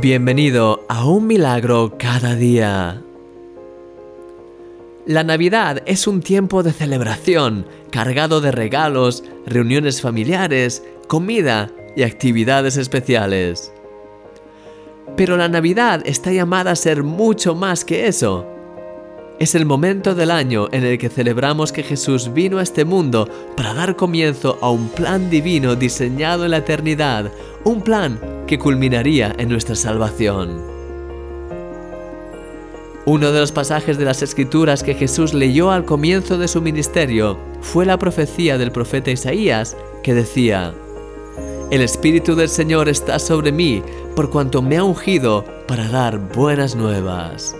Bienvenido a un milagro cada día. La Navidad es un tiempo de celebración, cargado de regalos, reuniones familiares, comida y actividades especiales. Pero la Navidad está llamada a ser mucho más que eso. Es el momento del año en el que celebramos que Jesús vino a este mundo para dar comienzo a un plan divino diseñado en la eternidad, un plan que culminaría en nuestra salvación. Uno de los pasajes de las Escrituras que Jesús leyó al comienzo de su ministerio fue la profecía del profeta Isaías que decía, El Espíritu del Señor está sobre mí por cuanto me ha ungido para dar buenas nuevas.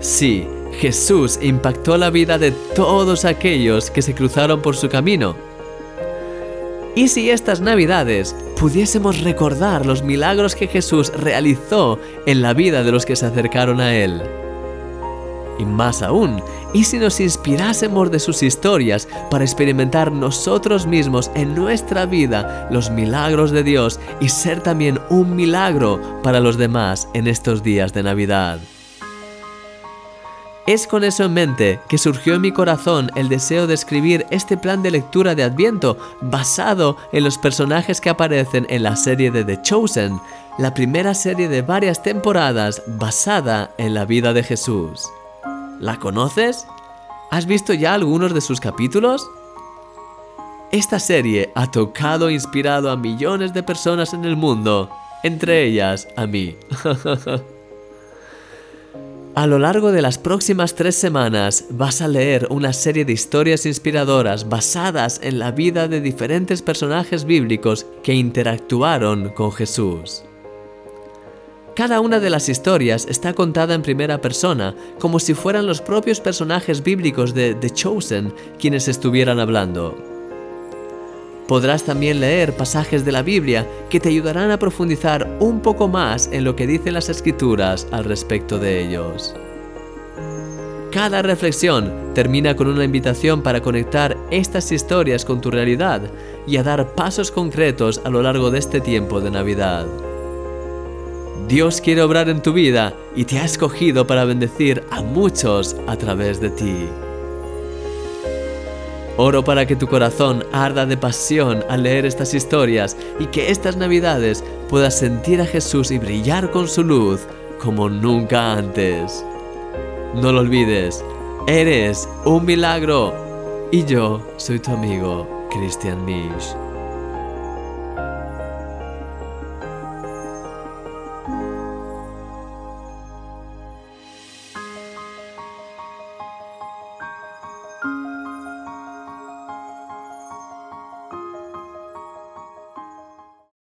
Sí, Jesús impactó la vida de todos aquellos que se cruzaron por su camino ¿Y si estas navidades pudiésemos recordar los milagros que Jesús realizó en la vida de los que se acercaron a Él? Y más aún, ¿y si nos inspirásemos de sus historias para experimentar nosotros mismos en nuestra vida los milagros de Dios y ser también un milagro para los demás en estos días de Navidad? Es con eso en mente que surgió en mi corazón el deseo de escribir este plan de lectura de Adviento basado en los personajes que aparecen en la serie de The Chosen, la primera serie de varias temporadas basada en la vida de Jesús. ¿La conoces? ¿Has visto ya algunos de sus capítulos? Esta serie ha tocado e inspirado a millones de personas en el mundo, entre ellas a mí. A lo largo de las próximas tres semanas vas a leer una serie de historias inspiradoras basadas en la vida de diferentes personajes bíblicos que interactuaron con Jesús. Cada una de las historias está contada en primera persona, como si fueran los propios personajes bíblicos de The Chosen quienes estuvieran hablando. Podrás también leer pasajes de la Biblia que te ayudarán a profundizar un poco más en lo que dicen las escrituras al respecto de ellos. Cada reflexión termina con una invitación para conectar estas historias con tu realidad y a dar pasos concretos a lo largo de este tiempo de Navidad. Dios quiere obrar en tu vida y te ha escogido para bendecir a muchos a través de ti. Oro para que tu corazón arda de pasión al leer estas historias y que estas navidades puedas sentir a Jesús y brillar con su luz como nunca antes. No lo olvides, eres un milagro y yo soy tu amigo Christian Misch.